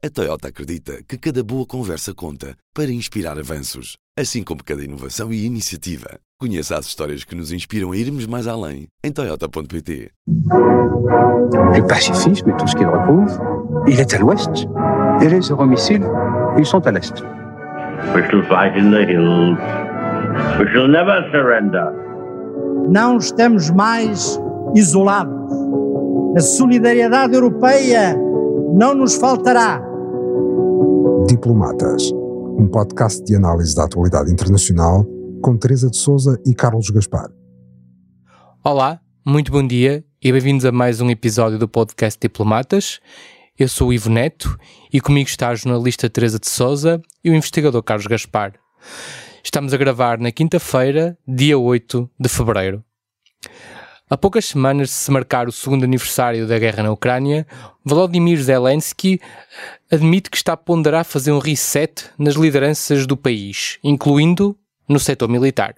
A Toyota acredita que cada boa conversa conta para inspirar avanços, assim como cada inovação e iniciativa. Conheça as histórias que nos inspiram a irmos mais além em Toyota.pt. Le pacifisme et tout ce qu'il recouvre, il est à l'ouest. Et les euromissiles, ils sont à l'est. We shall fight in the hills. We shall never surrender. Não estamos mais isolados. A solidariedade europeia não nos faltará. Diplomatas, um podcast de análise da atualidade internacional com Teresa de Souza e Carlos Gaspar. Olá, muito bom dia e bem-vindos a mais um episódio do podcast Diplomatas. Eu sou o Ivo Neto e comigo está a jornalista Teresa de Souza e o investigador Carlos Gaspar. Estamos a gravar na quinta-feira, dia 8 de fevereiro. Há poucas semanas de se marcar o segundo aniversário da guerra na Ucrânia, Volodymyr Zelensky admite que está a ponderar fazer um reset nas lideranças do país, incluindo no setor militar.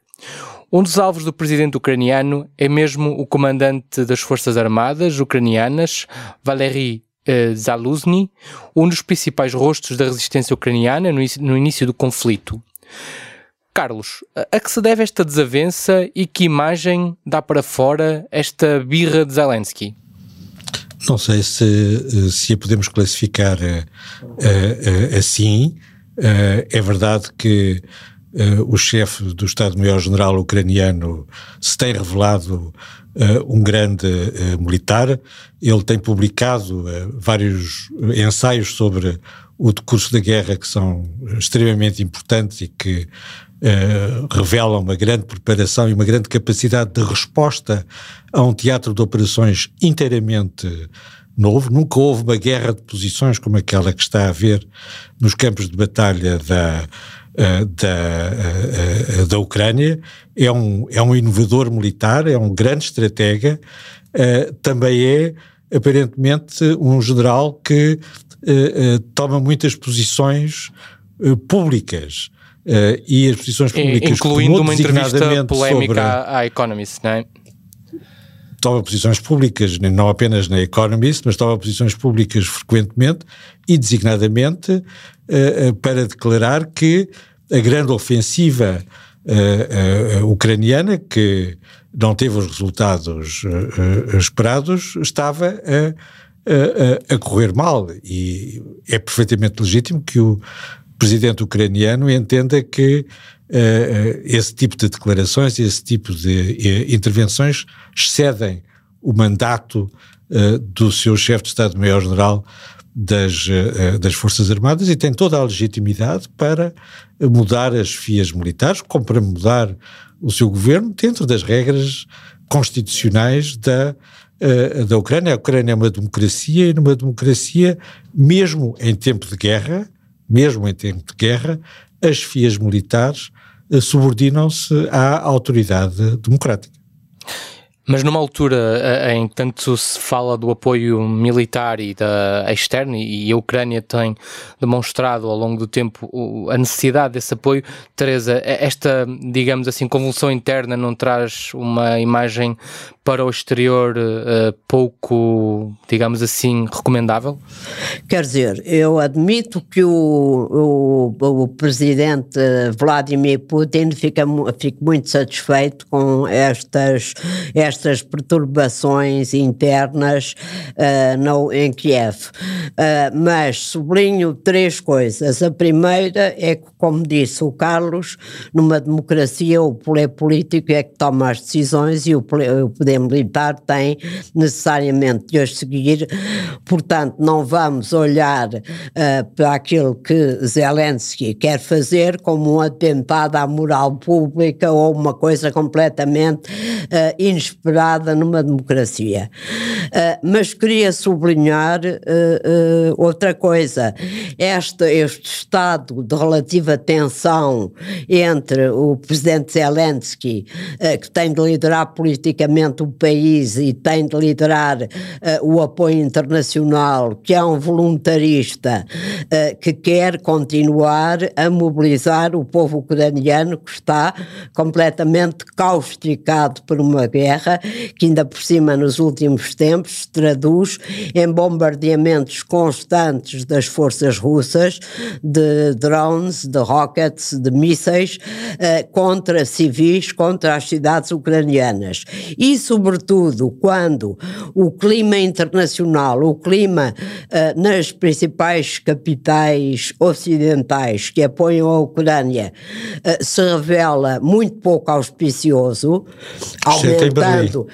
Um dos alvos do presidente ucraniano é mesmo o comandante das Forças Armadas ucranianas, Valery eh, Zaluzny, um dos principais rostos da resistência ucraniana no início do conflito. Carlos, a que se deve esta desavença e que imagem dá para fora esta birra de Zelensky? Não sei se, se a podemos classificar uh, uh, assim. Uh, é verdade que o chefe do Estado-Maior-General ucraniano se tem revelado um grande militar. Ele tem publicado vários ensaios sobre o decurso da guerra que são extremamente importantes e que Uh, revela uma grande preparação e uma grande capacidade de resposta a um teatro de operações inteiramente novo. Nunca houve uma guerra de posições como aquela que está a haver nos campos de batalha da, uh, da, uh, da Ucrânia. É um, é um inovador militar, é um grande estratega, também é aparentemente um general que toma muitas posições públicas. Uh, e as posições públicas Incluindo uma entrevista polémica à Economist, não é? Toma posições públicas, não apenas na Economist, mas toma posições públicas frequentemente e designadamente uh, para declarar que a grande ofensiva uh, ucraniana, que não teve os resultados esperados, estava a, a, a correr mal. E é perfeitamente legítimo que o presidente ucraniano entenda que uh, esse tipo de declarações, esse tipo de uh, intervenções excedem o mandato uh, do seu chefe de Estado-Maior-General das, das Forças Armadas e tem toda a legitimidade para mudar as fias militares, como para mudar o seu governo dentro das regras constitucionais da, da Ucrânia. A Ucrânia é uma democracia e numa democracia, mesmo em tempo de guerra, mesmo em tempo de guerra, as fias militares eh, subordinam-se à autoridade democrática. Mas numa altura eh, em que tanto se fala do apoio militar e da externo, e a Ucrânia tem demonstrado ao longo do tempo a necessidade desse apoio, Teresa, esta, digamos assim, convulsão interna não traz uma imagem para o exterior uh, pouco, digamos assim, recomendável? Quer dizer, eu admito que o, o, o presidente Vladimir Putin fica, fica muito satisfeito com estas, estas perturbações internas uh, no, em Kiev. Uh, mas sublinho três coisas. A primeira é que, como disse o Carlos, numa democracia o poder político é que toma as decisões e o poder militar tem necessariamente de as seguir, portanto, não vamos olhar uh, para aquilo que Zelensky quer fazer como um atentado à moral pública ou uma coisa completamente uh, inesperada numa democracia. Uh, mas queria sublinhar outra coisa. Este, este estado de relativa tensão entre o presidente Zelensky, que tem de liderar politicamente o país e tem de liderar o apoio internacional, que é um voluntarista uh, que quer continuar a mobilizar o povo ucraniano que está completamente causticado por uma guerra guerra, que ainda por cima nos últimos tempos se traduz em bombardeamentos constantes das forças russas de drones, de rockets, de mísseis uh, contra civis, contra as cidades ucranianas. E, sobretudo, quando o clima internacional, o clima uh, nas principais capitais ocidentais que apoiam a Ucrânia uh, se revela muito pouco auspicioso, aumentando,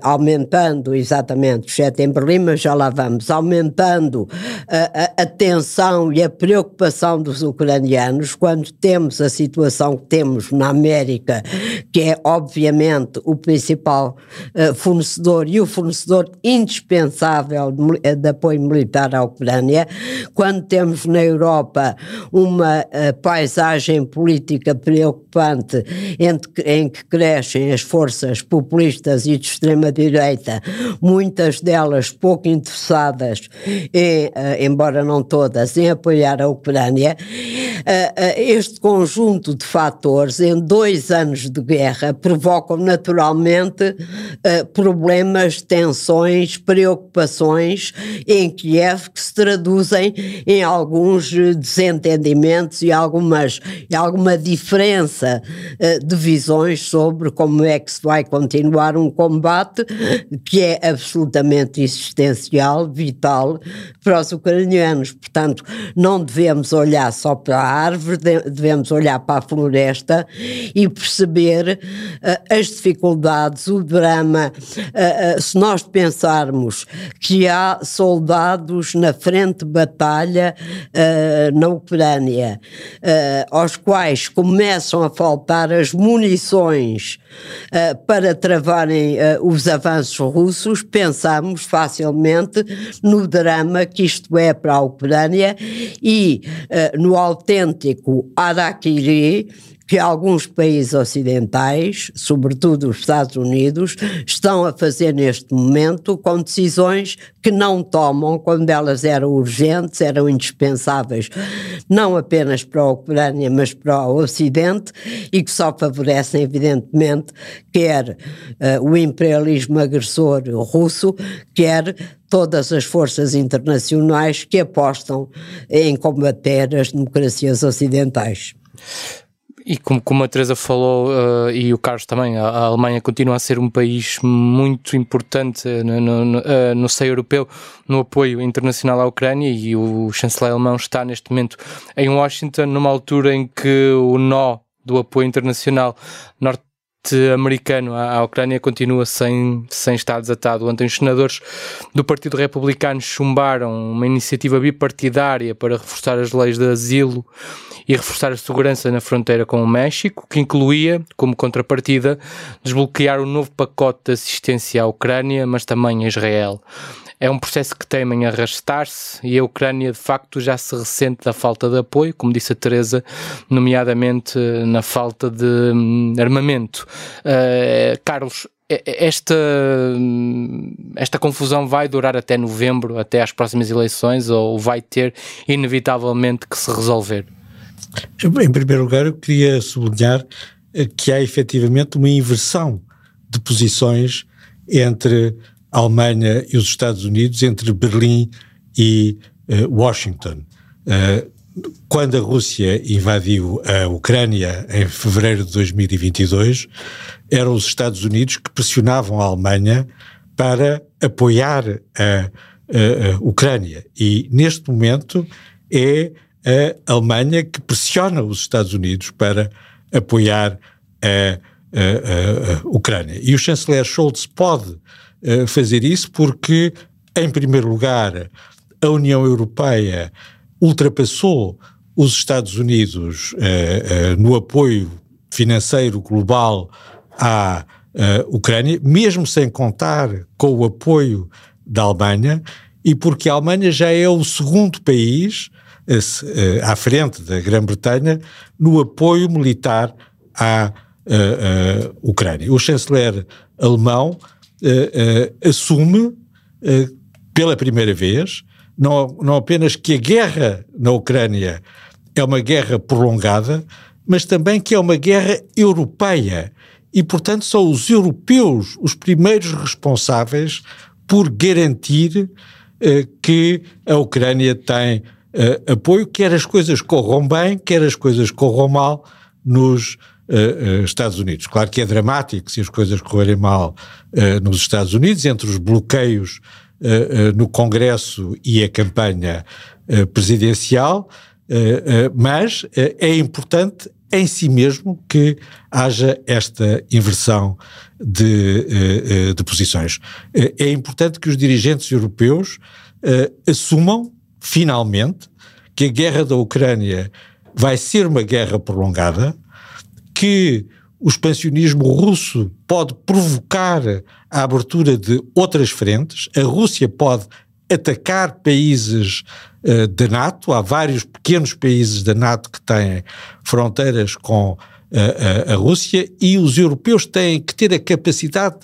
aumentando exatamente, exceto em Berlim, mas já lá vamos, aumentando a, tensão e a preocupação dos ucranianos quando temos a situação que temos na América, que é obviamente o principal uh, fornecedor e o fornecedor indispensável eh, de, apoio militar à Ucrânia, quando temos na Europa uma uh, paisagem política preocupante em, que crescem as forças populistas e de extrema-direita, muitas delas pouco interessadas, em, uh, embora não todas, em apoiar a Ucrânia, este conjunto de fatores em dois anos de guerra provocam naturalmente problemas, tensões, preocupações em Kiev que se traduzem em alguns desentendimentos e algumas e alguma diferença de visões sobre como é que se vai continuar um combate que é absolutamente existencial, vital para os ucranianos. Portanto, não devemos olhar só para a árvore, devemos olhar para a floresta e perceber uh, as dificuldades, o drama. Uh, uh, se nós pensarmos que há soldados na frente de batalha na Ucrânia, aos quais começam a faltar as munições para travarem os avanços russos, pensamos facilmente no drama que isto é para a Ucrânia e no autêntico Araquiri que alguns países ocidentais, sobretudo os Estados Unidos, estão a fazer neste momento com decisões que não tomam quando elas eram urgentes, eram indispensáveis, não apenas para a Ucrânia, mas para o Ocidente e que só favorecem, evidentemente, quer uh, o imperialismo agressor russo, quer todas as forças internacionais que apostam em combater as democracias ocidentais. E como, como a Teresa falou, uh, e o Carlos também, a, a, Alemanha continua a ser um país muito importante no, no, no, uh, no seio europeu no apoio internacional à Ucrânia e o chanceler alemão está neste momento em Washington, numa altura em que o nó do apoio internacional norte americano à, Ucrânia continua sem, sem estar desatado. Ontem os senadores do Partido Republicano chumbaram uma iniciativa bipartidária para reforçar as leis de asilo e reforçar a segurança na fronteira com o México, que incluía, como contrapartida, desbloquear um novo pacote de assistência à Ucrânia, mas também a Israel. É um processo que temem arrastar-se e a Ucrânia de facto já se ressente da falta de apoio, como disse a Teresa, nomeadamente na falta de hum, armamento. Uh, Carlos, esta, esta confusão vai durar até novembro, até às próximas eleições, ou vai ter inevitavelmente que se resolver? Em primeiro lugar, eu queria sublinhar eh, que há efetivamente uma inversão de posições entre a Alemanha e os Estados Unidos, entre Berlim e uh, Washington. Uh, quando a Rússia invadiu a Ucrânia em fevereiro de 2022, eram os Estados Unidos que pressionavam a Alemanha para apoiar a, a, a Ucrânia. E neste momento é a Alemanha que pressiona os Estados Unidos para apoiar a, a, Ucrânia. E o chanceler Scholz pode uh, fazer isso porque, em primeiro lugar, a União Europeia ultrapassou os Estados Unidos uh, uh, no apoio financeiro global à Ucrânia, mesmo sem contar com o apoio da Alemanha, e porque a Alemanha já é o segundo país eh, à frente da Grã-Bretanha no apoio militar à Ucrânia. O chanceler alemão uh, assume pela primeira vez não, não apenas que a guerra na Ucrânia é uma guerra prolongada, mas também que é uma guerra europeia. E, portanto, são os europeus os primeiros responsáveis por garantir que a Ucrânia tem apoio, quer as coisas corram bem, quer as coisas corram mal nos uh, Estados Unidos. Claro que é dramático se as coisas correrem mal nos Estados Unidos, entre os bloqueios no Congresso e a campanha presidencial, mas é importante em si mesmo que haja esta inversão de, de posições. É importante que os dirigentes europeus assumam, finalmente, que a guerra da Ucrânia vai ser uma guerra prolongada, que o expansionismo russo pode provocar a abertura de outras frentes, a Rússia pode atacar países uh, da NATO, há vários pequenos países da NATO que têm fronteiras com uh, a, a Rússia e os europeus têm que ter a capacidade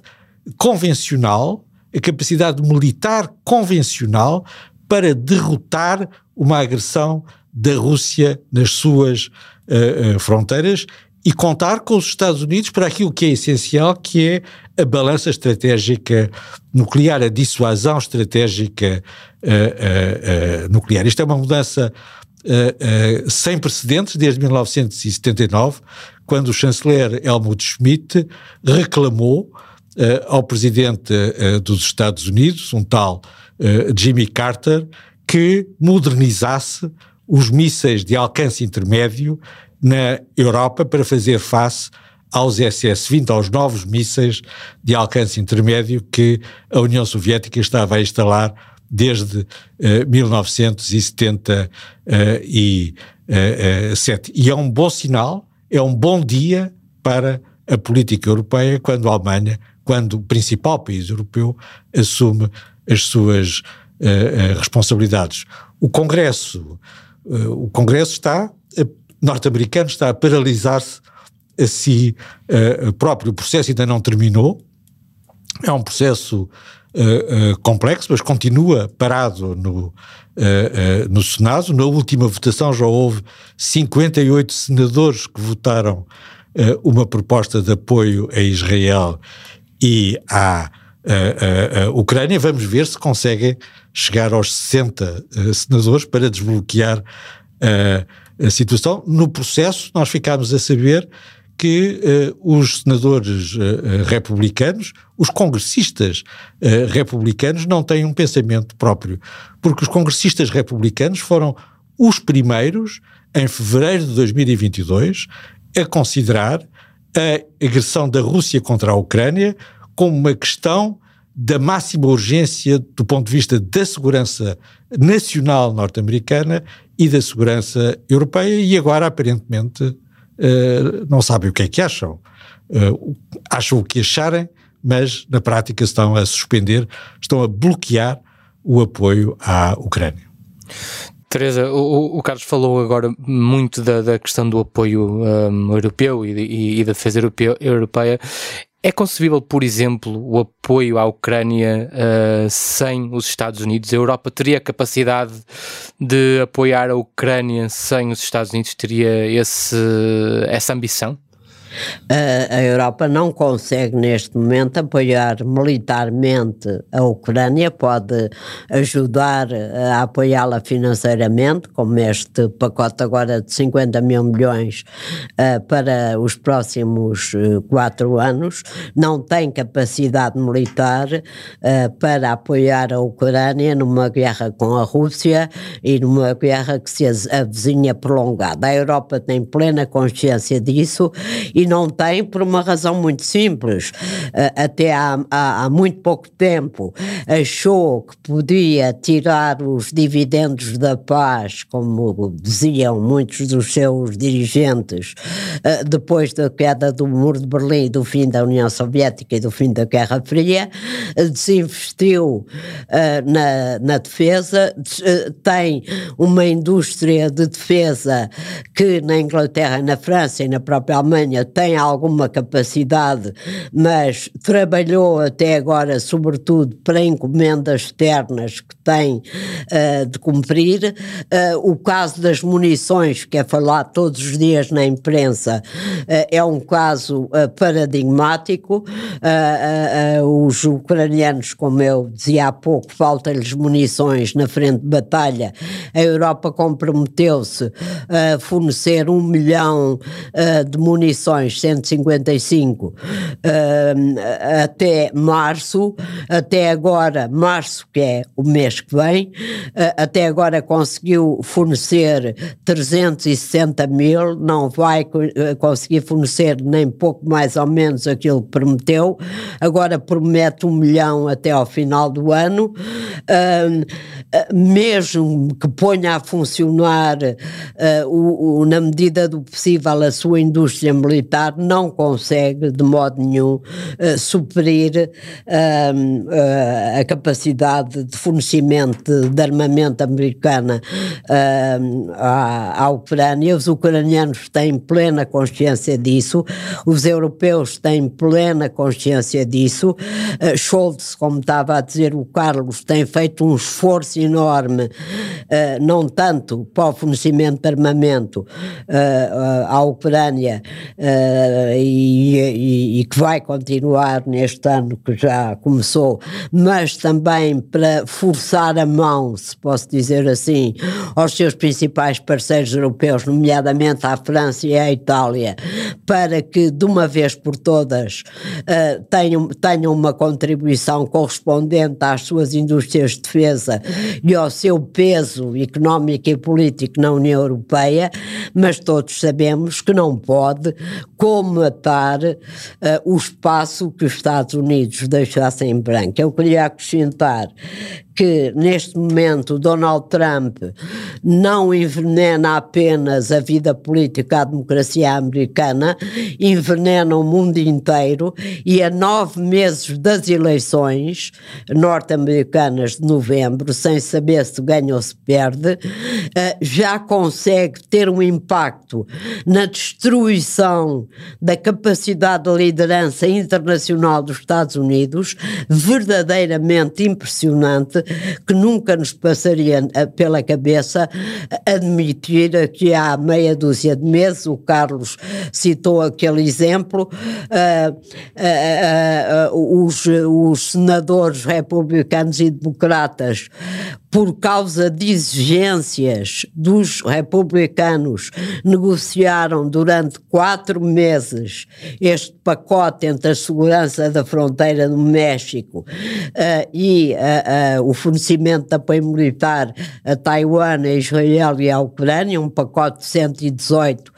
convencional, a capacidade militar convencional para derrotar uma agressão da Rússia nas suas uh, fronteiras e contar com os Estados Unidos para aquilo que é essencial, que é a balança estratégica nuclear, a dissuasão estratégica uh, uh, uh, nuclear. Isto é uma mudança sem precedentes desde 1979, quando o chanceler Helmut Schmidt reclamou ao presidente dos Estados Unidos, um tal Jimmy Carter, que modernizasse os mísseis de alcance intermédio na Europa para fazer face aos SS-20, aos novos mísseis de alcance intermédio que a União Soviética estava a instalar desde uh, 1977. E é um bom sinal, é um bom dia para a política europeia quando a Alemanha, quando o principal país europeu, assume as suas responsabilidades. O Congresso, o Congresso está norte-americano está a paralisar-se a si uh, próprio. O processo ainda não terminou, é um processo uh, uh, complexo, mas continua parado no, no Senado. Na última votação já houve 58 senadores que votaram uma proposta de apoio a Israel e à Ucrânia. Vamos ver se conseguem chegar aos 60 senadores para desbloquear a situação. No processo, nós ficámos a saber que uh, os senadores uh, republicanos, os congressistas uh, republicanos, não têm um pensamento próprio, porque os congressistas republicanos foram os primeiros, em fevereiro de 2022, a considerar a agressão da Rússia contra a Ucrânia como uma questão da máxima urgência do ponto de vista da segurança nacional norte-americana e da segurança europeia, e agora, aparentemente, uh, não sabem o que é que acham. Uh, acham o que acharem, mas na prática estão a suspender, estão a bloquear o apoio à Ucrânia. Teresa, o, o, Carlos falou agora muito da, da questão do apoio um, europeu e, e, e, da defesa europeia. É concebível, por exemplo, o apoio à Ucrânia uh, sem os Estados Unidos? A Europa teria capacidade de apoiar a Ucrânia sem os Estados Unidos? Teria esse, essa ambição? A, Europa não consegue neste momento apoiar militarmente a Ucrânia, pode ajudar a apoiá-la financeiramente, como este pacote agora de 50 mil milhões uh, para os próximos uh, quatro anos, não tem capacidade militar uh, para apoiar a Ucrânia numa guerra com a Rússia e numa guerra que se avizinha prolongada. A Europa tem plena consciência disso e não tem por uma razão muito simples. Uh, até há, há, há, muito pouco tempo achou que podia tirar os dividendos da paz, como diziam muitos dos seus dirigentes, uh, depois da queda do Muro de Berlim, do fim da União Soviética e do fim da Guerra Fria, uh, desinvestiu na, na defesa, tem uma indústria de defesa que na Inglaterra, na França e na própria Alemanha tem alguma capacidade, mas trabalhou até agora, sobretudo, para encomendas externas que tem uh, de cumprir. Uh, o caso das munições, que é falado todos os dias na imprensa, uh, é um caso paradigmático. os ucranianos, como eu dizia há pouco, falta-lhes munições na frente de batalha. A Europa comprometeu-se a fornecer um milhão de munições, 155, até março. Até agora, março, que é o mês que vem, até agora conseguiu fornecer 360 mil, não vai eh, conseguir fornecer nem pouco mais ou menos aquilo que prometeu, agora promete um milhão até ao final do ano, mesmo que ponha a funcionar uh, o, o, na medida do possível a sua indústria militar, não consegue de modo nenhum uh, suprir uh, a capacidade de fornecimento de armamento americana à, à Ucrânia. Os ucranianos têm plena consciência disso, os europeus têm plena consciência disso. Scholz, como estava a dizer o Carlos, tem feito um esforço enorme, uh, não tanto para o fornecimento de armamento uh, à Ucrânia e, e, e, que vai continuar neste ano que já começou, mas também para forçar a mão, se posso dizer assim, aos seus principais parceiros europeus, nomeadamente à França e à Itália, para que de uma vez por todas tenham, tenham uma contribuição correspondente às suas indústrias de defesa e ao seu peso económico e político na União Europeia, mas todos sabemos que não pode comatar uh, o espaço que os Estados Unidos deixassem em branco. Eu queria acrescentar que neste momento Donald Trump não envenena apenas a vida política, a democracia americana, envenena o mundo inteiro e a nove meses das eleições norte-americanas de novembro, sem saber se ganha ou se perde, eh, já consegue ter um impacto na destruição da capacidade de liderança internacional dos Estados Unidos verdadeiramente impressionante que nunca nos passaria eh, pela cabeça admitir que há meia dúzia de meses, o Carlos citou aquele exemplo, uh, uh, uh, os, os senadores republicanos e democratas por causa de exigências dos republicanos, negociaram durante quatro meses este pacote entre a segurança da fronteira do México uh, e uh, uh, o fornecimento de apoio militar a Taiwan, a Israel e à Ucrânia, um pacote de 118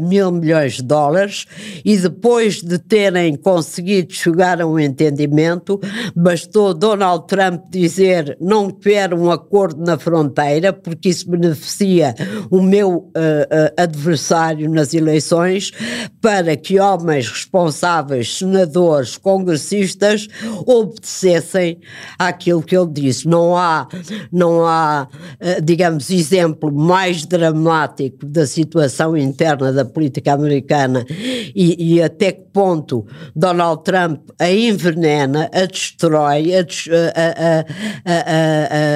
mil milhões de dólares, e depois de terem conseguido chegar a um entendimento, bastou Donald Trump dizer não quero quero um acordo na fronteira, porque isso beneficia o meu uh, uh, adversário nas eleições, para que homens responsáveis, senadores, congressistas, obedecessem àquilo que ele disse. Não há, não há uh, digamos, exemplo mais dramático da situação interna da política americana e, e até que ponto Donald Trump a envenena, a destrói, a, a, a, a,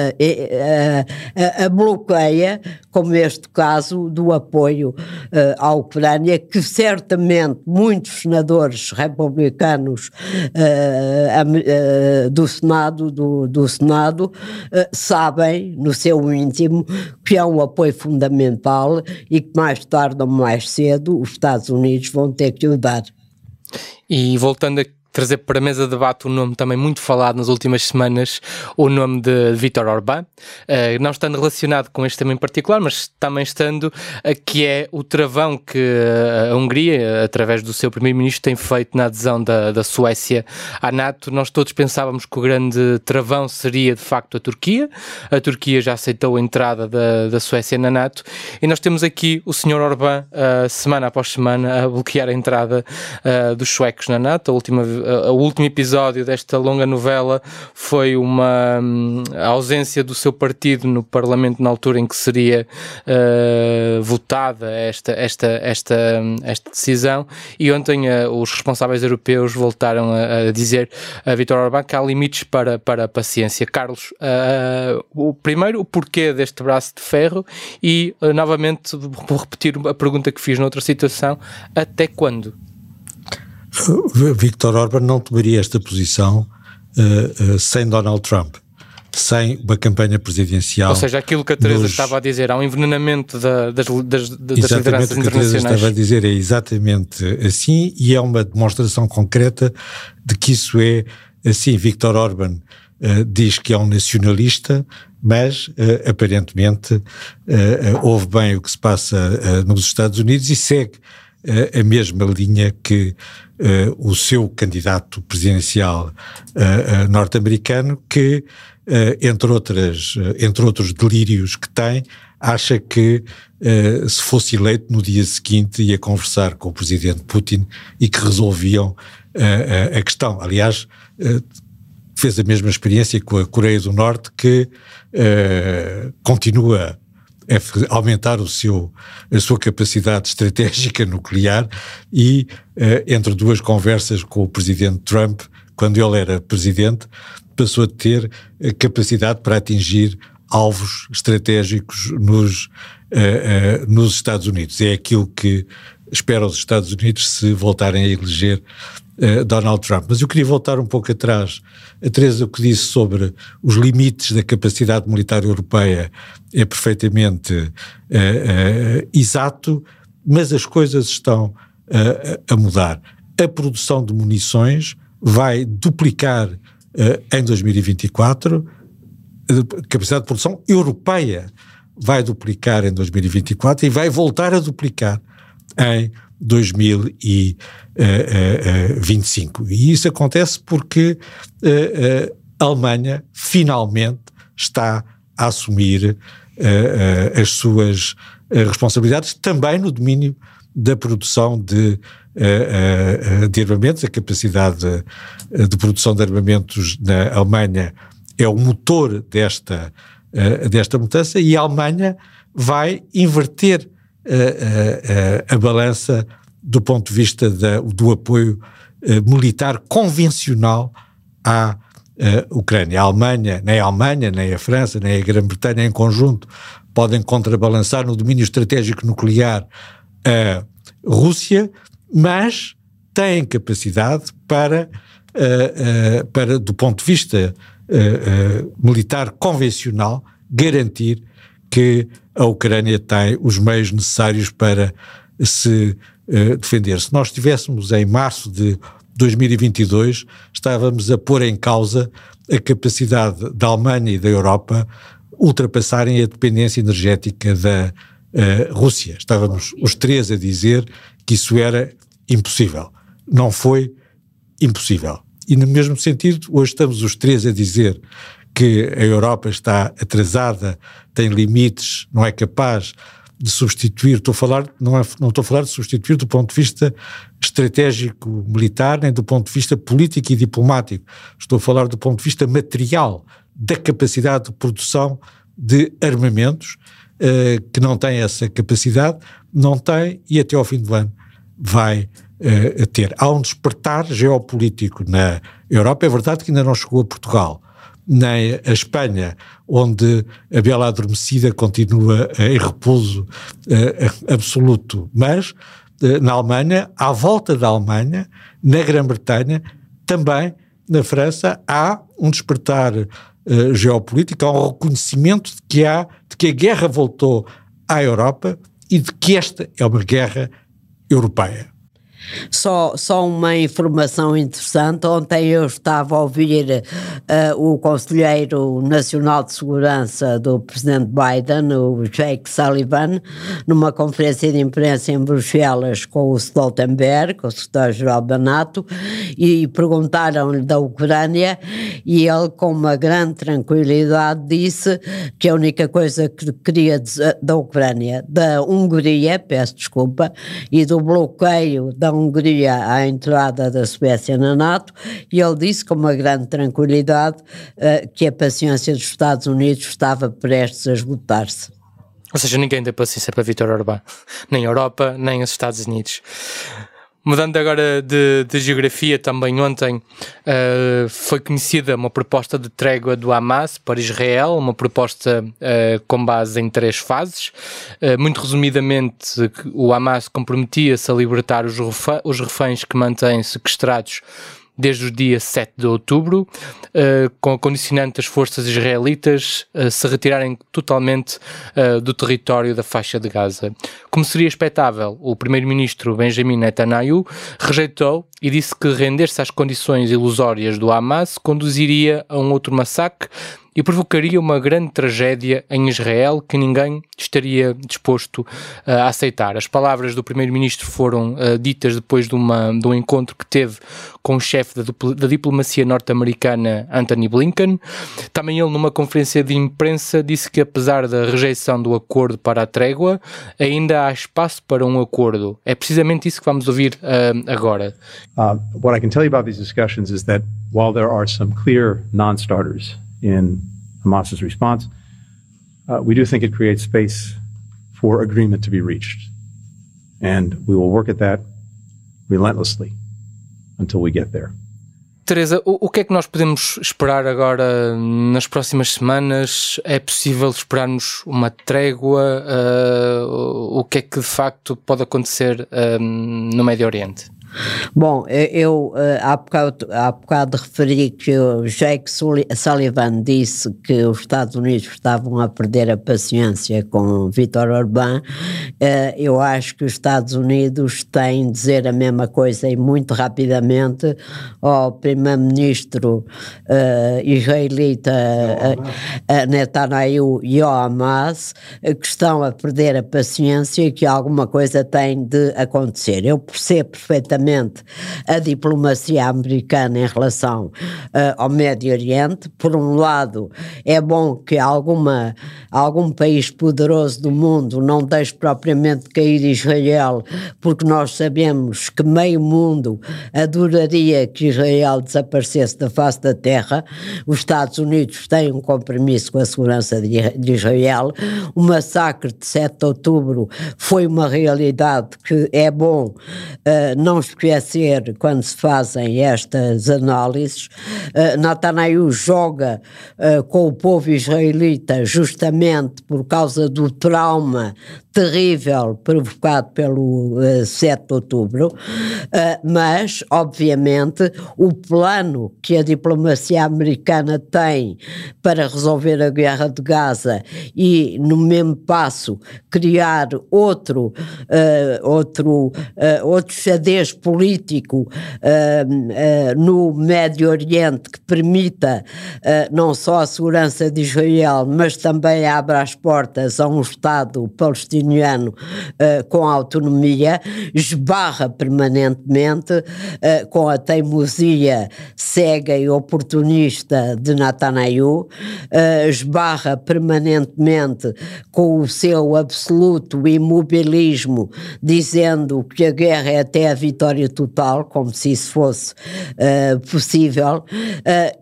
a, bloqueia, como este caso do apoio à Ucrânia, que certamente muitos senadores republicanos do Senado, do, do Senado sabem no seu íntimo que é um apoio fundamental e que mais tarde ou mais cedo os Estados Unidos vão ter que o dar. E voltando a trazer para a mesa de debate um nome também muito falado nas últimas semanas, o nome de Vítor Orbán, uh, não estando relacionado com este tema em particular, mas também estando, uh, que é o travão que a Hungria, através do seu primeiro-ministro, tem feito na adesão da, da Suécia à NATO. Nós todos pensávamos que o grande travão seria, de facto, a Turquia. A Turquia já aceitou a entrada da, da Suécia na NATO e nós temos aqui o Sr. Orbán, semana após semana, a bloquear a entrada dos suecos na NATO. A última o último episódio desta longa novela foi uma um, ausência do seu partido no Parlamento na altura em que seria uh, votada esta, esta, esta, esta decisão e ontem uh, os responsáveis europeus voltaram a, a dizer a Vítor Orbán que há limites para, para a paciência. Carlos, uh, o primeiro, o porquê deste braço de ferro e, novamente, vou repetir a pergunta que fiz noutra situação, até quando? Victor Orban não tomaria esta posição uh, uh, sem Donald Trump, sem uma campanha presidencial. Ou seja, aquilo que a Teresa nos... estava a dizer, há um envenenamento da, das, das, das lideranças internacionais. o que a Teresa estava a dizer é exatamente assim e é uma demonstração concreta de que isso é assim. Victor Orban uh, diz que é um nacionalista, mas uh, aparentemente uh, ouve bem o que se passa nos Estados Unidos e segue a mesma linha que o seu candidato presidencial norte-americano, que, entre, outras, entre outros delírios que tem, acha que se fosse eleito no dia seguinte ia conversar com o presidente Putin e que resolviam a questão. Aliás, fez a mesma experiência com a Coreia do Norte, que uh, continua a aumentar o seu, a sua capacidade estratégica nuclear e, uh, entre duas conversas com o presidente Trump, quando ele era presidente, passou a ter a capacidade para atingir alvos estratégicos nos, uh, nos Estados Unidos. É aquilo que espera os Estados Unidos se voltarem a eleger uh, Donald Trump. Mas eu queria voltar um pouco atrás. A Teresa, o que disse sobre os limites da capacidade militar europeia é perfeitamente uh, uh, exato, mas as coisas estão a mudar. A produção de munições vai duplicar em 2024, a capacidade de produção europeia vai duplicar em 2024 e vai voltar a duplicar em 2025. E isso acontece porque eh, eh, a Alemanha finalmente está a assumir eh, as suas responsabilidades também no domínio da produção de, de armamentos. A capacidade de, de produção de armamentos na Alemanha é o motor desta, desta mudança e a Alemanha vai inverter a, a, balança do ponto de vista da, do apoio uh, militar convencional à uh, Ucrânia. A Alemanha, nem a Alemanha, nem a França, nem a Grã-Bretanha em conjunto podem contrabalançar no domínio estratégico nuclear a Rússia, mas têm capacidade para, uh, para do ponto de vista militar convencional, garantir que a Ucrânia tem os meios necessários para se uh, defender. Se nós estivéssemos em março de 2022, estávamos a pôr em causa a capacidade da Alemanha e da Europa ultrapassarem a dependência energética da uh, Rússia. Estávamos os três a dizer que isso era impossível. Não foi impossível. E no mesmo sentido, hoje estamos os três a dizer que a Europa está atrasada, tem limites, não é capaz de substituir, estou a falar, não, é, não estou a falar de substituir do ponto de vista estratégico militar, nem do ponto de vista político e diplomático. Estou a falar do ponto de vista material, da capacidade de produção de armamentos, uh, que não tem essa capacidade, não tem e até ao fim do ano vai uh, ter. Há um despertar geopolítico na Europa, é verdade que ainda não chegou a Portugal, nem a Espanha, onde a Bela Adormecida continua em repouso uh, absoluto, mas uh, na Alemanha, à volta da Alemanha, na Grã-Bretanha, também na França, há um despertar uh, geopolítico, há um reconhecimento de que, há, de que a guerra voltou à Europa e de que esta é uma guerra europeia. Só, só uma informação interessante. Ontem eu estava a ouvir uh, o Conselheiro Nacional de Segurança do Presidente Biden, o Jake Sullivan, numa conferência de imprensa em Bruxelas com o Stoltenberg, o secretário-geral da NATO, e perguntaram-lhe da Ucrânia e ele, com uma grande tranquilidade, disse que a única coisa que queria da Ucrânia, da Hungria, peço desculpa, e do bloqueio da Hungria à entrada da Suécia na NATO, e ele disse com uma grande tranquilidade uh, que a paciência dos Estados Unidos estava prestes a esgotar-se. Ou seja, ninguém tem paciência para Vítor Orbán, nem a Europa, nem os Estados Unidos. Mudando agora de, de geografia, também ontem uh, foi conhecida uma proposta de trégua do Hamas para Israel, uma proposta uh, com base em três fases. Uh, muito resumidamente, o Hamas comprometia-se a libertar os, reféns que mantêm sequestrados desde o dia 7 de outubro, uh, com a condicionante das forças israelitas uh, se retirarem totalmente uh, do território da faixa de Gaza. Como seria expectável, o primeiro-ministro Benjamin Netanyahu rejeitou e disse que render-se às condições ilusórias do Hamas conduziria a um outro massacre e provocaria uma grande tragédia em Israel que ninguém estaria disposto uh, a aceitar. As palavras do primeiro-ministro foram uh, ditas depois de, uma, de um encontro que teve com o chefe da, da diplomacia norte-americana Anthony Blinken. Também ele, numa conferência de imprensa, disse que apesar da rejeição do acordo para a trégua, ainda há espaço para um acordo. É precisamente isso que vamos ouvir uh, agora. what I can tell you about these discussions is that while there are some clear non-starters in Hamas's response, uh, we do think it creates space for agreement to be reached. And we will work at that relentlessly until we get there. Teresa, o, o, que é que nós podemos esperar agora nas próximas semanas? É possível esperarmos uma trégua? Uh, o que é que de facto pode acontecer no Médio Oriente? Bom, eu eh, há bocado, há bocado referi que o Jake Sullivan disse que os Estados Unidos estavam a perder a paciência com Vítor Orbán. Eh, eu acho que os Estados Unidos têm de dizer a mesma coisa e muito rapidamente ao primeiro-ministro israelita Netanyahu e ao Hamas que estão a perder a paciência e que alguma coisa tem de acontecer. Eu percebo perfeitamente a diplomacia americana em relação uh, ao Médio Oriente. Por um lado, é bom que alguma, algum país poderoso do mundo não deixe propriamente cair Israel, porque nós sabemos que meio mundo adoraria que Israel desaparecesse da face da terra. Os Estados Unidos têm um compromisso com a segurança de, de Israel. O massacre de 7 de outubro foi uma realidade que é bom uh, não esquecer quando se fazem estas análises. Uh, Netanyahu joga uh, com o povo israelita justamente por causa do trauma terrível provocado pelo uh, eh, 7 de outubro, mas, obviamente, o plano que a diplomacia americana tem para resolver a guerra de Gaza e, no mesmo passo, criar outro, outro, outro xadrez político no Médio Oriente que permita não só a segurança de Israel, mas também abra as portas a um Estado palestiniano uh, com autonomia, esbarra permanentemente uh, com a teimosia cega e oportunista de Netanyahu, uh, esbarra permanentemente com o seu absoluto imobilismo, dizendo que a guerra é até a vitória total, como se isso fosse possível,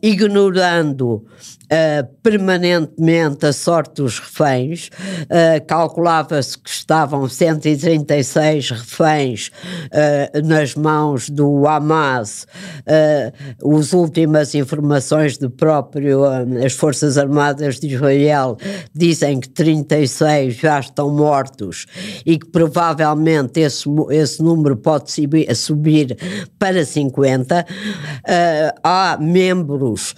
ignorando uh, permanentemente a sorte dos reféns. Uh, Calculava-se que estavam 136 reféns uh, nas mãos do Hamas. Uh, as últimas informações do próprio as Forças Armadas de Israel dizem que 36 já estão mortos e que provavelmente esse, esse número pode subir, subir para 50. há membros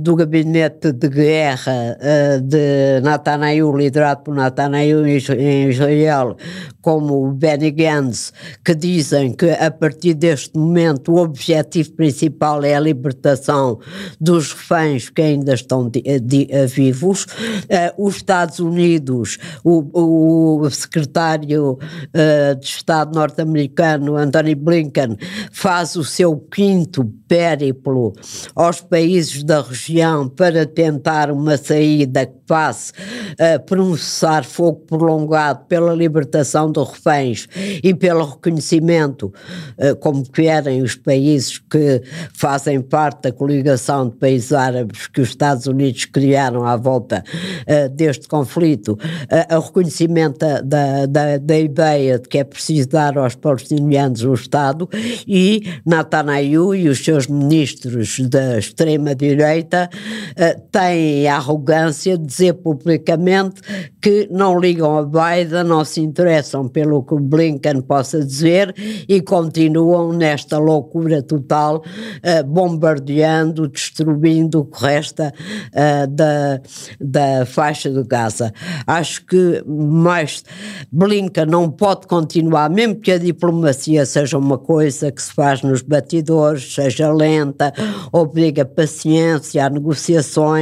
do gabinete de guerra uh, de Netanyahu, liderado por Netanyahu em Israel, como o Benny Gantz, que dizem que a partir deste momento o objetivo principal é a libertação dos reféns que ainda estão de, de, eh, vivos. Uh, os Estados Unidos, o, o secretário uh, de Estado norte-americano, Anthony Blinken, faz o seu quinto périplo aos países da região para tentar uma saída que passe uh, por um cessar-fogo prolongado pela libertação dos reféns e pelo reconhecimento, uh, como querem os países que fazem parte da coligação de países árabes que os Estados Unidos criaram à volta uh, deste conflito, o reconhecimento da, da, da ideia de que é preciso dar aos palestinianos um Estado e Netanyahu e os seus ministros da extrema-direita uh, têm a arrogância de dizer publicamente que não ligam a Biden, não se interessam pelo que Blinken possa dizer e continuam nesta loucura total, uh, bombardeando, destruindo o que resta uh, da, da faixa de Gaza. Acho que mais Blinken não pode continuar, mesmo que a diplomacia seja uma coisa que se faz nos batidores, seja lenta, obriga paciência a negociações,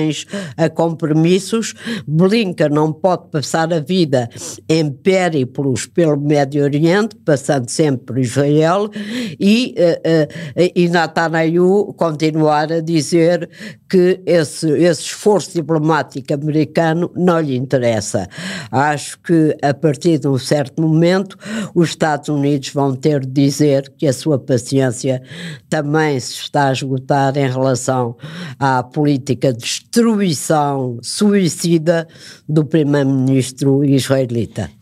a compromissos. Blinken não pode passar a vida em périplos pelo Médio Oriente, passando sempre por Israel, e, uh, uh, e Netanyahu continuar a dizer que esse, esse esforço diplomático americano não lhe interessa. Acho que a partir de um certo momento os Estados Unidos vão ter de dizer que a sua paciência também se está a esgotar em relação à política de destruição suicida do primeiro-ministro israelita.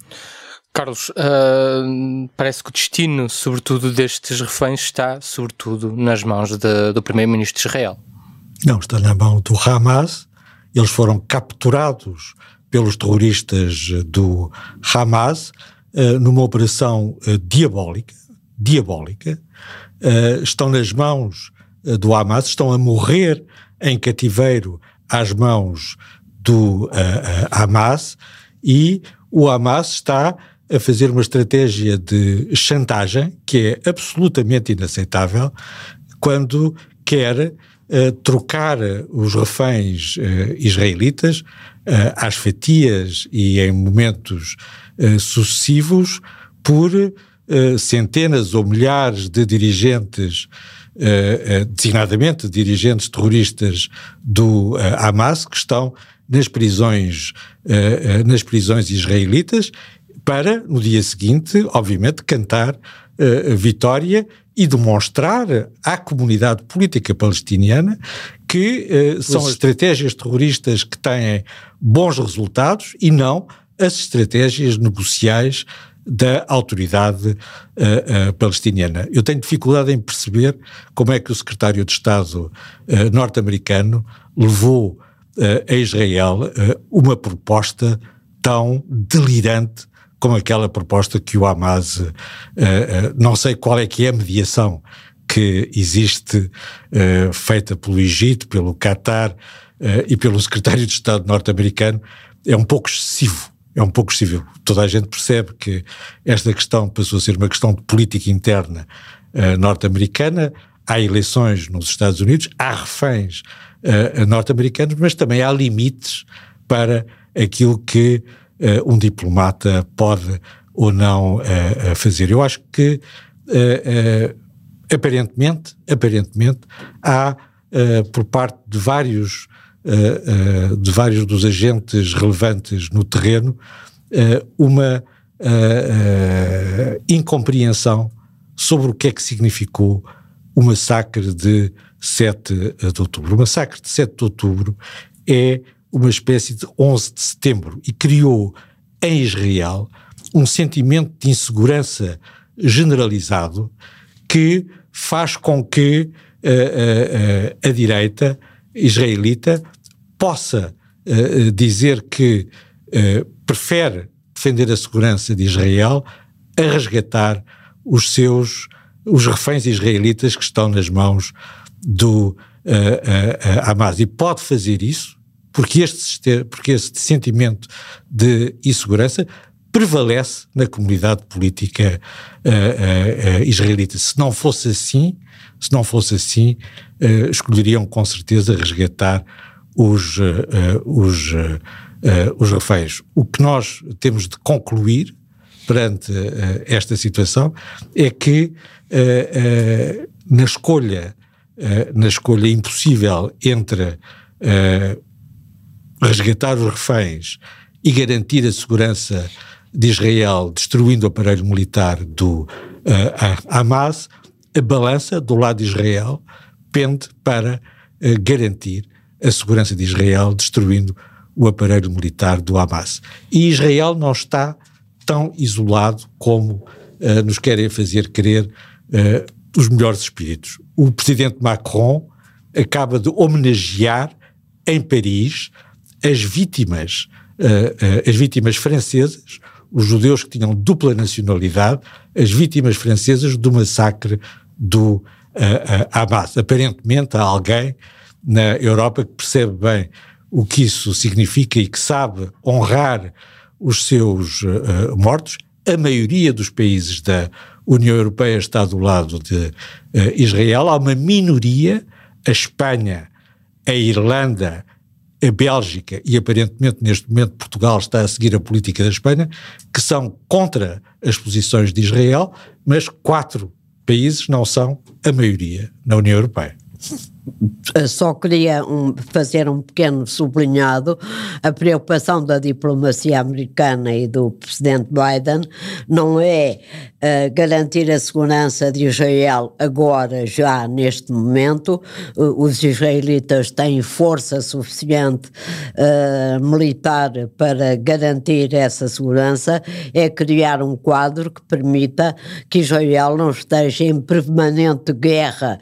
Carlos, uh, parece que o destino, sobretudo destes reféns, está sobretudo nas mãos de, do primeiro-ministro de Israel. Não, está na mão do Hamas. Eles foram capturados pelos terroristas do Hamas uh, numa operação uh, diabólica, diabólica. Estão nas mãos do Hamas, estão a morrer em cativeiro às mãos do Hamas e o Hamas está a fazer uma estratégia de chantagem que é absolutamente inaceitável quando quer trocar os reféns uh, israelitas uh, às fatias e em momentos uh, sucessivos por centenas ou milhares de dirigentes, designadamente dirigentes terroristas do Hamas, que estão nas prisões, nas prisões israelitas, para, no dia seguinte, obviamente, cantar vitória e demonstrar à comunidade política palestiniana que eh, são as estratégias terroristas que têm bons resultados e não as estratégias negociais da autoridade uh, uh, palestiniana. Eu tenho dificuldade em perceber como é que o secretário de Estado uh, norte-americano levou a Israel uma proposta tão delirante como aquela proposta que o Hamas, uh, uh, não sei qual é que é a mediação que existe uh, feita pelo Egito, pelo Qatar e pelo secretário de Estado norte-americano, é um pouco excessivo. É um pouco excessivo. Toda a gente percebe que esta questão passou a ser uma questão de política interna norte-americana. Há eleições nos Estados Unidos, há reféns norte-americanos, mas também há limites para aquilo que um diplomata pode ou não uh, fazer. Eu acho que aparentemente, aparentemente há por parte de vários de vários dos agentes relevantes no terreno uma incompreensão sobre o que é que significou o massacre de 7 de outubro. O massacre de 7 de outubro é uma espécie de 11 de setembro e criou em Israel um sentimento de insegurança generalizado que faz com que uh, uh, uh, a direita israelita possa dizer que prefere defender a segurança de Israel a resgatar os seus os reféns israelitas que estão nas mãos do Hamas. E pode fazer isso porque este, porque este sentimento de insegurança prevalece na comunidade política uh, uh, uh, israelita. Se não fosse assim, se não fosse assim, escolheriam com certeza resgatar os, os, os reféns. O que nós temos de concluir perante esta situação é que na escolha na escolha impossível entre resgatar os reféns e garantir a segurança de Israel, destruindo o aparelho militar do uh, Hamas, a balança do lado de Israel pende para uh, garantir a segurança de Israel, destruindo o aparelho militar do Hamas. E Israel não está tão isolado como uh, nos querem fazer crer os melhores espíritos. O presidente Macron acaba de homenagear em Paris as vítimas, as vítimas francesas os judeus que tinham dupla nacionalidade, as vítimas francesas do massacre do uh, uh, Hamas. Aparentemente há alguém na Europa que percebe bem o que isso significa e que sabe honrar os seus uh, mortos. A maioria dos países da União Europeia está do lado de Israel. Há uma minoria, a Espanha, a Irlanda, a Bélgica e aparentemente neste momento Portugal está a seguir a política da Espanha, que são contra as posições de Israel, mas quatro países não são a maioria na União Europeia. Só queria um, fazer um pequeno sublinhado. A preocupação da diplomacia americana e do presidente Biden não é uh, garantir a segurança de Israel agora, já neste momento. Uh, os israelitas têm força suficiente uh, militar para garantir essa segurança. É criar um quadro que permita que Israel não esteja em permanente guerra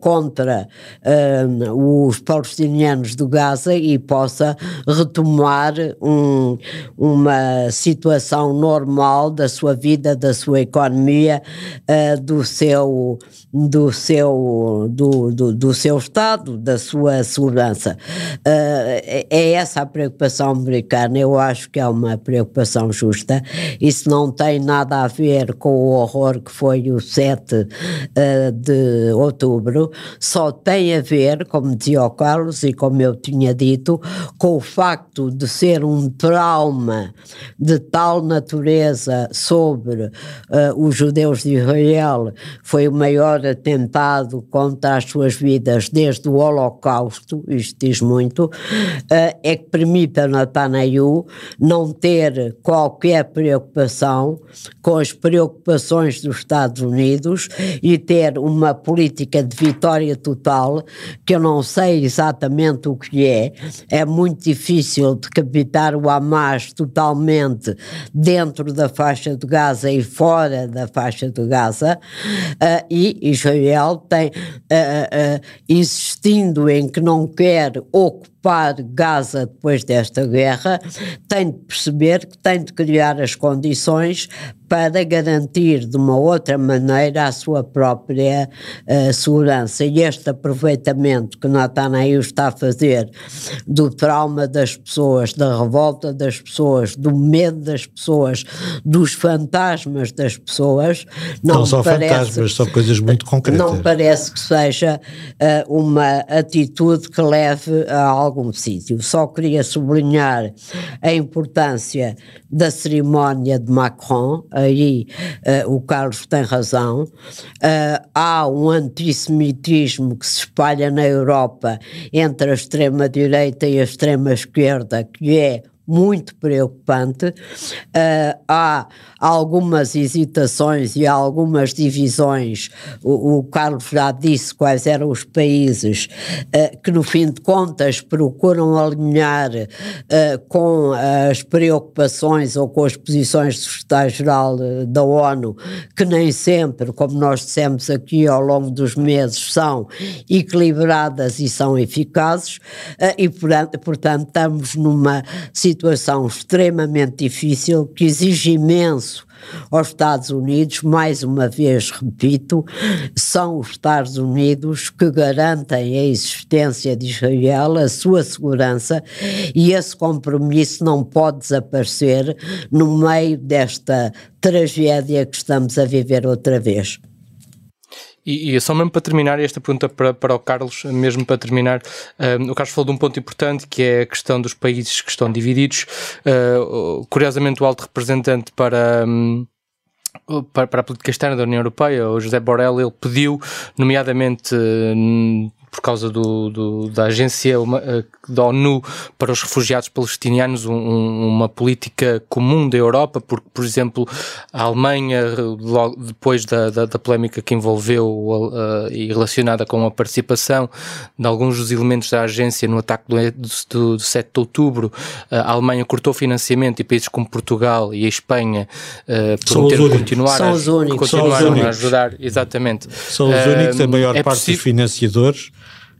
contra uh, os palestinianos do Gaza e possa retomar um, uma situação normal da sua vida, da sua economia, uh, do seu do seu do, do, do, seu estado, da sua segurança. Uh, é essa a preocupação americana. Eu acho que é uma preocupação justa. Isso não tem nada a ver com o horror que foi o 7 uh, de outubro. Só tem a ver, como dizia o Carlos e como eu tinha dito, com o facto de ser um trauma de tal natureza sobre uh, os judeus de Israel, foi o maior atentado contra as suas vidas desde o Holocausto, isto diz muito, uh, é que permite a Netanyahu não ter qualquer preocupação com as preocupações dos Estados Unidos e ter uma política de vitória total total, que eu não sei exatamente o que é, é muito difícil decapitar o Hamas totalmente dentro da faixa de Gaza e fora da faixa de Gaza, uh, e Israel tem, uh, insistindo em que não quer ocupar Gaza depois desta guerra, tem de perceber que tem de criar as condições para garantir de uma outra maneira a sua própria uh, segurança. E este aproveitamento que Netanyahu está a fazer do trauma das pessoas, da revolta das pessoas, do medo das pessoas, dos fantasmas das pessoas, não, não são parece, fantasmas, são coisas muito concretas. Não parece que seja uh, uma atitude que leve a algum sítio. Só queria sublinhar a importância da cerimónia de Macron, aí uh, o Carlos tem razão. Uh, há um antissemitismo que se espalha na Europa entre a extrema-direita e a extrema-esquerda, que é muito preocupante. Uh, há algumas hesitações e algumas divisões. O, o, Carlos já disse quais eram os países uh, que, no fim de contas, procuram alinhar uh, com as preocupações ou com as posições do Secretário-Geral da ONU, que nem sempre, como nós dissemos aqui ao longo dos meses, são equilibradas e são eficazes, e, portanto, estamos numa situação situação extremamente difícil que exige imenso aos Estados Unidos, mais uma vez repito, são os Estados Unidos que garantem a existência de Israel, a sua segurança, e esse compromisso não pode desaparecer no meio desta tragédia que estamos a viver outra vez. E, e só mesmo para terminar, esta pergunta para, para o Carlos, mesmo para terminar, um, o Carlos falou de um ponto importante que é a questão dos países que estão divididos. Uh, curiosamente, o alto representante para. Um, para, para, a política externa da União Europeia, o José Borrell, ele pediu, nomeadamente por causa do, do da agência uma, uh, da ONU para os refugiados palestinianos um, uma política comum da Europa, porque, por exemplo, a Alemanha, logo depois da, da, da polémica que envolveu uh, e relacionada com a participação de alguns dos elementos da agência no ataque do, do, do 7 de outubro, a Alemanha cortou financiamento e países como Portugal e a Espanha uh, prometeram continuar, São a, os únicos. continuaram a ajudar. Exatamente. São os únicos, a maior é parte dos financiadores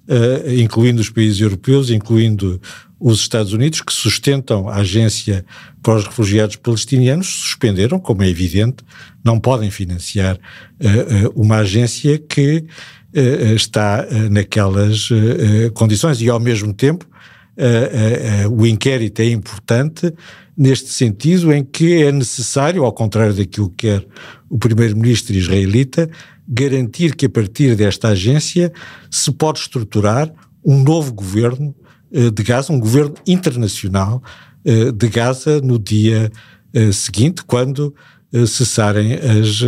uh, incluindo os países europeus, incluindo os Estados Unidos, que sustentam a agência para os refugiados palestinianos, suspenderam, como é evidente, não podem financiar uh, uma agência que está naquelas condições. E, ao mesmo tempo, o inquérito é importante neste sentido em que é necessário, ao contrário daquilo que quer o primeiro-ministro israelita, garantir que a partir desta agência se pode estruturar um novo governo uh, de Gaza, um governo internacional uh, de Gaza no dia uh, seguinte, quando cessarem as,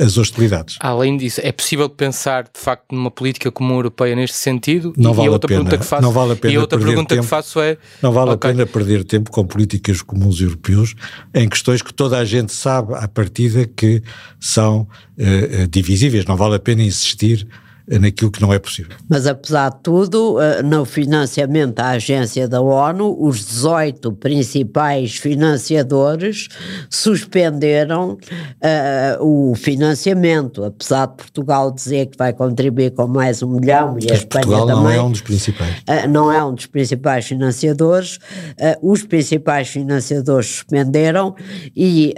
as hostilidades. Além disso, é possível pensar de facto numa política comum europeia neste sentido? Não e vale outra a pena, pergunta que faço, não vale a pena e outra pergunta tempo, que faço é não vale okay. a pena perder tempo com políticas comuns europeus em questões que toda a gente sabe à partida que são uh, divisíveis. Não vale a pena insistir naquilo que não é possível. Mas apesar de tudo, eh, no financiamento da agência da ONU, os 18 principais financiadores suspenderam uh, o financiamento, apesar de Portugal dizer que vai contribuir com mais um milhão e a Espanha Portugal também. não é um dos principais. Uh, não é um dos principais financiadores. Uh, os principais financiadores suspenderam e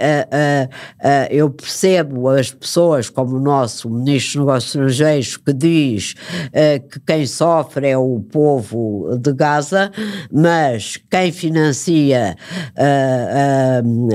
eu percebo as pessoas como o nosso Ministro dos Negócios Estrangeiros que diz uh, que quem sofre é o povo de Gaza, mas quem financia uh,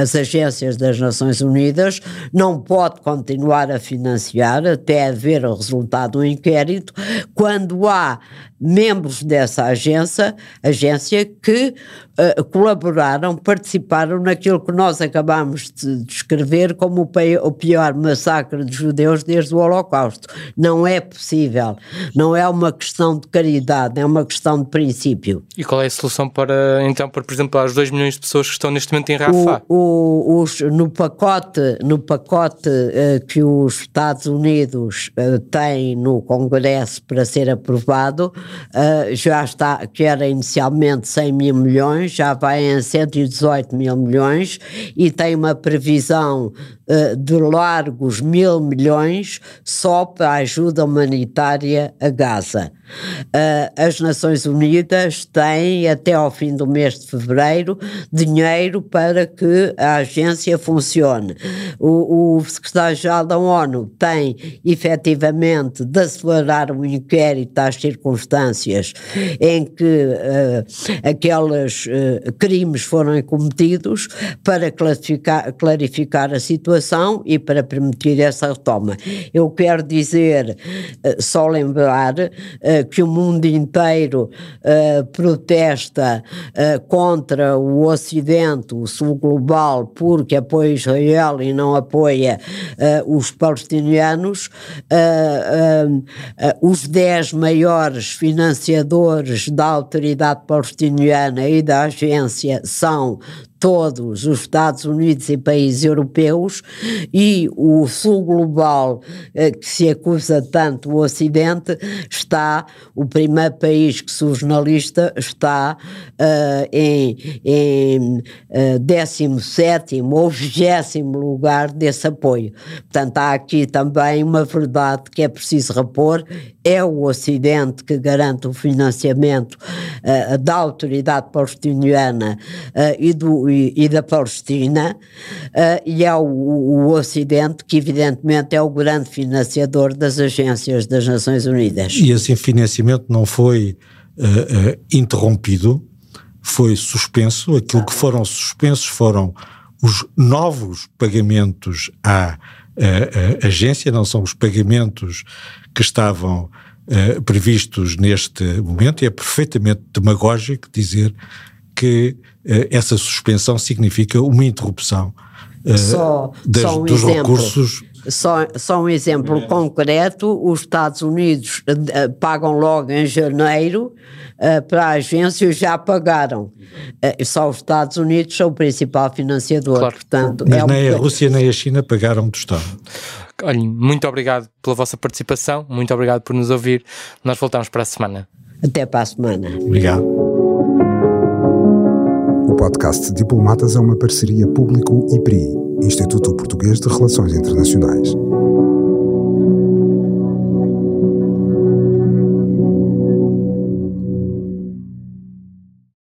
as agências das Nações Unidas não pode continuar a financiar até haver o resultado do inquérito, quando há membros dessa agência, agência que uh, colaboraram, participaram naquilo que nós acabamos de descrever como o, o pior massacre de judeus desde o Holocausto. Não é possível. Não é uma questão de caridade, é uma questão de princípio. E qual é a solução para, então, para, por exemplo, as 2 milhões de pessoas que estão neste momento em Rafah? O, o, os, no pacote, no pacote uh, que os Estados Unidos uh, têm no Congresso para ser aprovado, uh, já está, que era inicialmente 100 mil milhões, já vai em 118 mil milhões e tem uma previsão uh, de largos mil milhões só para a ajuda humanitária a Gaza. Uh, as Nações Unidas têm até ao fim do mês de fevereiro dinheiro para que a agência funcione. O, o secretário-geral da ONU tem efetivamente de acelerar o inquérito às circunstâncias em que uh, aqueles uh, crimes foram cometidos para clarificar, clarificar a situação e para permitir essa retoma. Eu quero dizer, só lembrar, que o mundo inteiro uh, protesta uh, contra o Ocidente, o Sul global, porque apoia Israel e não apoia uh, os palestinianos, os dez maiores financiadores da autoridade palestiniana e da agência são todos os Estados Unidos e países europeus e o Sul global eh, que se acusa tanto o Ocidente está, o primeiro país que surge na lista está uh, em, em uh, 17 ou 20 lugar desse apoio. Portanto, há aqui também uma verdade que é preciso repor, é o Ocidente que garante o financiamento uh, da autoridade palestiniana uh, e do e, e da Palestina, uh, e é o, o, Ocidente que, evidentemente, é o grande financiador das agências das Nações Unidas. E esse financiamento não foi uh, uh, interrompido, foi suspenso. Aquilo que foram suspensos foram os novos pagamentos à agência, não são os pagamentos que estavam previstos neste momento, e é perfeitamente demagógico dizer que eh, essa suspensão significa uma interrupção uh, só, das, só um dos exemplo. recursos. Só, só um exemplo concreto: os Estados Unidos uh, pagam logo em janeiro uh, para a agência, já pagaram. só os Estados Unidos são o principal financiador. Claro. Portanto, Mas é nem um... a Rússia nem a China pagaram do Estado. Olhem, muito obrigado pela vossa participação, muito obrigado por nos ouvir. Nós voltamos para a semana. Até para a semana. Obrigado. Podcast Diplomatas é uma parceria público-IPRI, Instituto Português de Relações Internacionais.